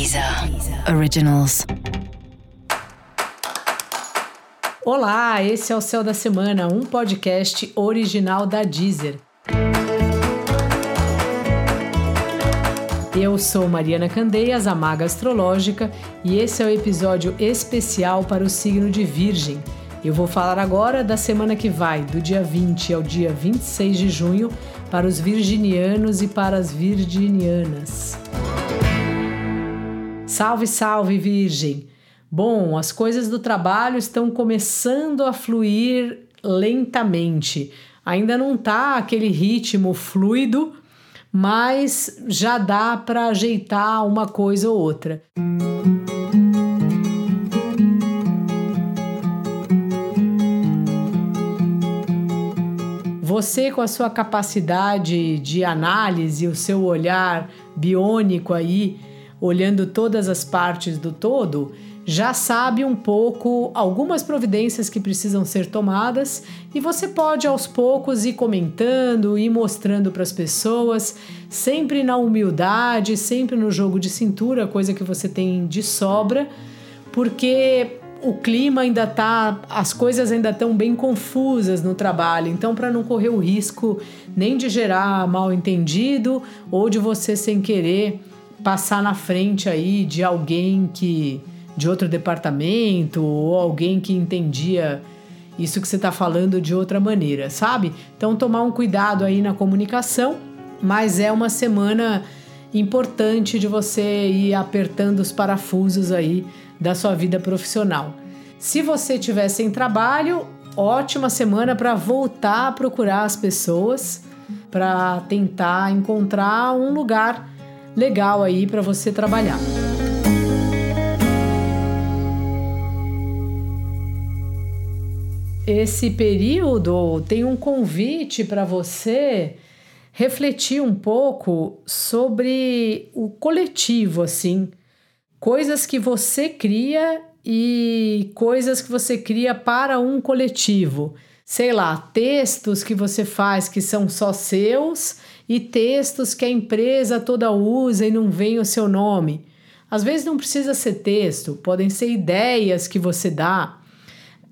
Deezer Originals. Olá, esse é o Céu da Semana, um podcast original da Deezer. Eu sou Mariana Candeias, a Maga Astrológica, e esse é o episódio especial para o signo de Virgem. Eu vou falar agora da semana que vai, do dia 20 ao dia 26 de junho, para os virginianos e para as virginianas. Salve, salve, Virgem! Bom, as coisas do trabalho estão começando a fluir lentamente. Ainda não tá aquele ritmo fluido, mas já dá para ajeitar uma coisa ou outra. Você, com a sua capacidade de análise, o seu olhar biônico aí, olhando todas as partes do todo, já sabe um pouco algumas providências que precisam ser tomadas e você pode aos poucos ir comentando e mostrando para as pessoas, sempre na humildade, sempre no jogo de cintura, coisa que você tem de sobra, porque o clima ainda tá, as coisas ainda estão bem confusas no trabalho, então para não correr o risco nem de gerar mal entendido ou de você sem querer passar na frente aí de alguém que de outro departamento ou alguém que entendia isso que você está falando de outra maneira, sabe? Então tomar um cuidado aí na comunicação, mas é uma semana importante de você ir apertando os parafusos aí da sua vida profissional. Se você tiver sem trabalho, ótima semana para voltar a procurar as pessoas, para tentar encontrar um lugar legal aí para você trabalhar. Esse período tem um convite para você refletir um pouco sobre o coletivo, assim, coisas que você cria e coisas que você cria para um coletivo. Sei lá, textos que você faz que são só seus e textos que a empresa toda usa e não vem o seu nome. Às vezes não precisa ser texto, podem ser ideias que você dá.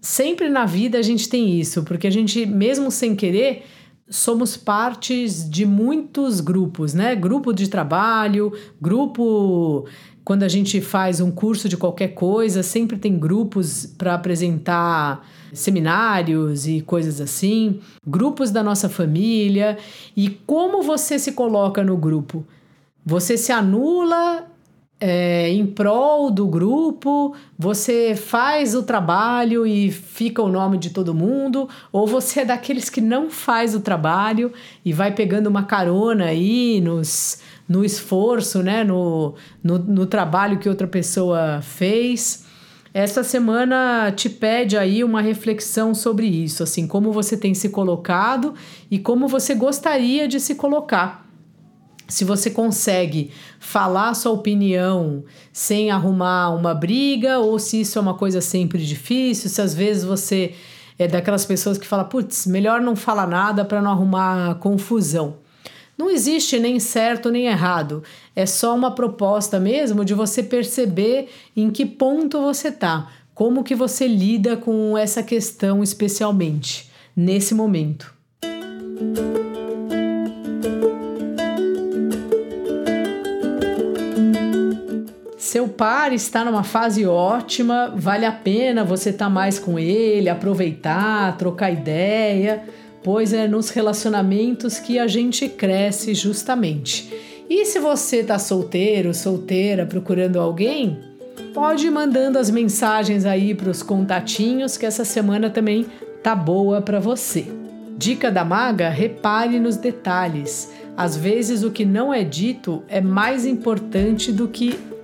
Sempre na vida a gente tem isso, porque a gente, mesmo sem querer, somos partes de muitos grupos, né? Grupo de trabalho, grupo quando a gente faz um curso de qualquer coisa, sempre tem grupos para apresentar seminários e coisas assim, grupos da nossa família. E como você se coloca no grupo? Você se anula é, em prol do grupo, você faz o trabalho e fica o nome de todo mundo, ou você é daqueles que não faz o trabalho e vai pegando uma carona aí nos, no esforço, né, no, no, no trabalho que outra pessoa fez. Essa semana te pede aí uma reflexão sobre isso, assim, como você tem se colocado e como você gostaria de se colocar se você consegue falar sua opinião sem arrumar uma briga, ou se isso é uma coisa sempre difícil, se às vezes você é daquelas pessoas que fala, putz, melhor não falar nada para não arrumar confusão. Não existe nem certo nem errado. É só uma proposta mesmo de você perceber em que ponto você tá, como que você lida com essa questão especialmente nesse momento. Seu par está numa fase ótima, vale a pena você estar tá mais com ele, aproveitar, trocar ideia, pois é nos relacionamentos que a gente cresce justamente. E se você está solteiro, solteira, procurando alguém, pode ir mandando as mensagens aí para os contatinhos que essa semana também tá boa para você. Dica da maga: repare nos detalhes. Às vezes o que não é dito é mais importante do que